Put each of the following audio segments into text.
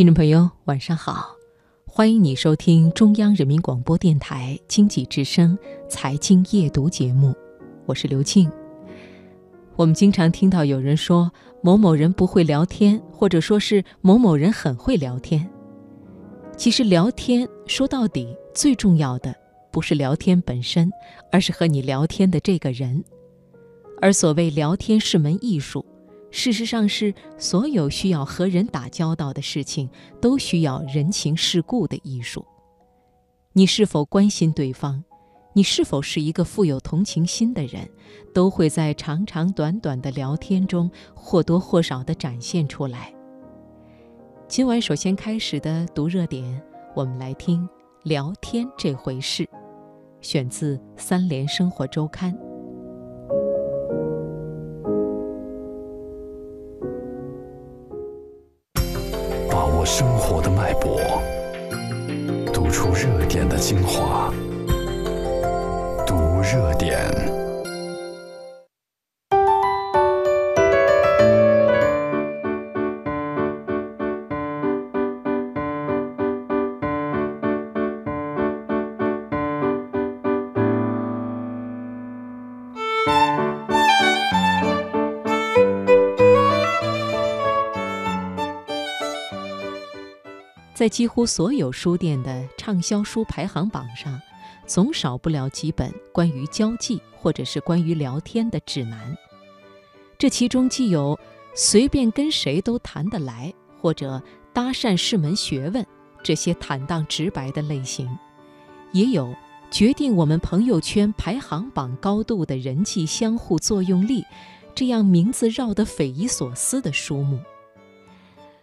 听众朋友，晚上好，欢迎你收听中央人民广播电台经济之声财经夜读节目，我是刘庆。我们经常听到有人说某某人不会聊天，或者说是某某人很会聊天。其实聊天说到底，最重要的不是聊天本身，而是和你聊天的这个人。而所谓聊天是门艺术。事实上，是所有需要和人打交道的事情，都需要人情世故的艺术。你是否关心对方？你是否是一个富有同情心的人？都会在长长短短的聊天中或多或少地展现出来。今晚首先开始的读热点，我们来听“聊天这回事”，选自《三联生活周刊》。生活的脉搏，读出热点的精华，读热点。在几乎所有书店的畅销书排行榜上，总少不了几本关于交际或者是关于聊天的指南。这其中既有随便跟谁都谈得来，或者搭讪是门学问这些坦荡直白的类型，也有决定我们朋友圈排行榜高度的人际相互作用力这样名字绕得匪夷所思的书目。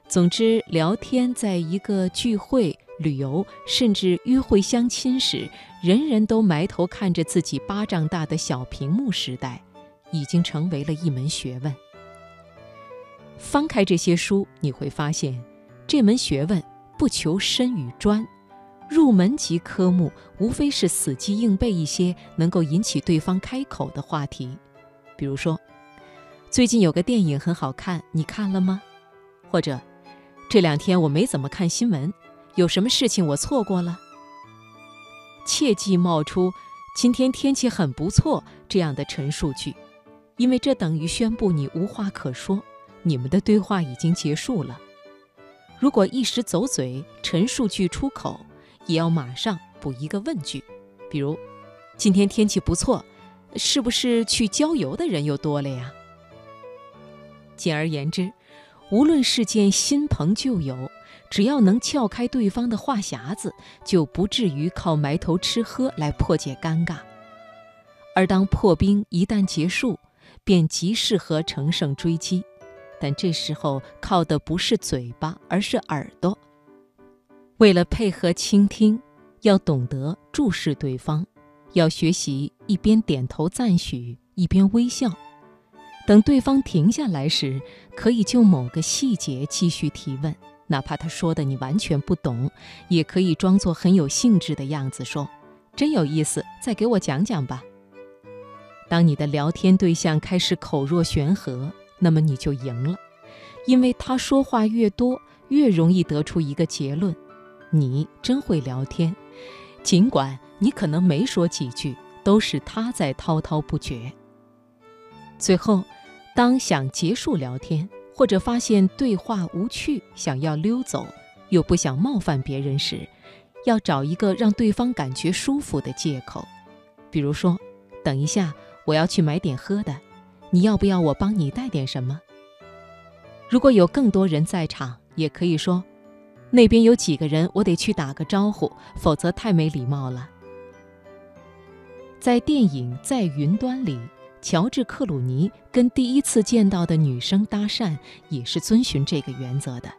总之，聊天在一个聚会、旅游，甚至约会相亲时，人人都埋头看着自己巴掌大的小屏幕时代，已经成为了一门学问。翻开这些书，你会发现，这门学问不求深与专，入门级科目无非是死记硬背一些能够引起对方开口的话题，比如说，最近有个电影很好看，你看了吗？或者。这两天我没怎么看新闻，有什么事情我错过了？切忌冒出“今天天气很不错”这样的陈述句，因为这等于宣布你无话可说，你们的对话已经结束了。如果一时走嘴，陈述句出口，也要马上补一个问句，比如：“今天天气不错，是不是去郊游的人又多了呀？”简而言之。无论是见新朋旧友，只要能撬开对方的话匣子，就不至于靠埋头吃喝来破解尴尬。而当破冰一旦结束，便极适合乘胜追击。但这时候靠的不是嘴巴，而是耳朵。为了配合倾听，要懂得注视对方，要学习一边点头赞许，一边微笑。等对方停下来时，可以就某个细节继续提问，哪怕他说的你完全不懂，也可以装作很有兴致的样子说：“真有意思，再给我讲讲吧。”当你的聊天对象开始口若悬河，那么你就赢了，因为他说话越多，越容易得出一个结论：你真会聊天，尽管你可能没说几句，都是他在滔滔不绝。最后。当想结束聊天，或者发现对话无趣，想要溜走，又不想冒犯别人时，要找一个让对方感觉舒服的借口，比如说：“等一下，我要去买点喝的，你要不要我帮你带点什么？”如果有更多人在场，也可以说：“那边有几个人，我得去打个招呼，否则太没礼貌了。”在电影《在云端》里。乔治·克鲁尼跟第一次见到的女生搭讪，也是遵循这个原则的。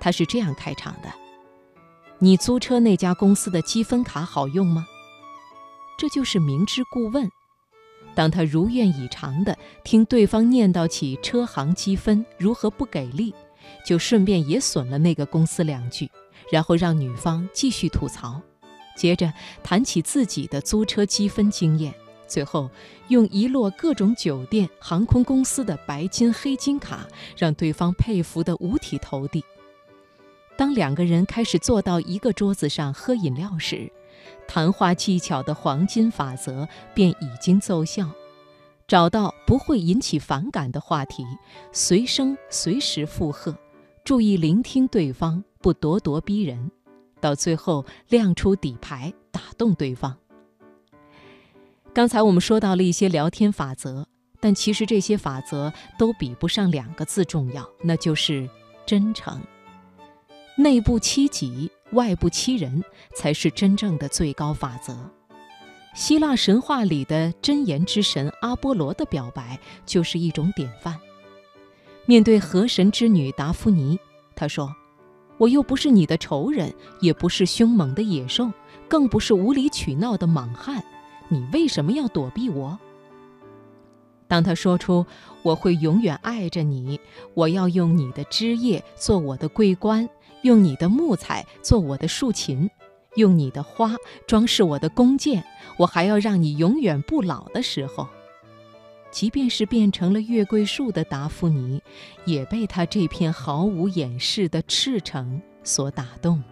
他是这样开场的：“你租车那家公司的积分卡好用吗？”这就是明知故问。当他如愿以偿地听对方念叨起车行积分如何不给力，就顺便也损了那个公司两句，然后让女方继续吐槽，接着谈起自己的租车积分经验。最后，用一摞各种酒店、航空公司的白金、黑金卡，让对方佩服得五体投地。当两个人开始坐到一个桌子上喝饮料时，谈话技巧的黄金法则便已经奏效。找到不会引起反感的话题，随声随时附和，注意聆听对方，不咄咄逼人，到最后亮出底牌，打动对方。刚才我们说到了一些聊天法则，但其实这些法则都比不上两个字重要，那就是真诚。内部欺己，外部欺人，才是真正的最高法则。希腊神话里的真言之神阿波罗的表白就是一种典范。面对河神之女达芙妮，他说：“我又不是你的仇人，也不是凶猛的野兽，更不是无理取闹的莽汉，你为什么要躲避我？”当他说出“我会永远爱着你，我要用你的枝叶做我的桂冠，用你的木材做我的竖琴。”用你的花装饰我的弓箭，我还要让你永远不老的时候。即便是变成了月桂树的达芙妮，也被他这片毫无掩饰的赤诚所打动。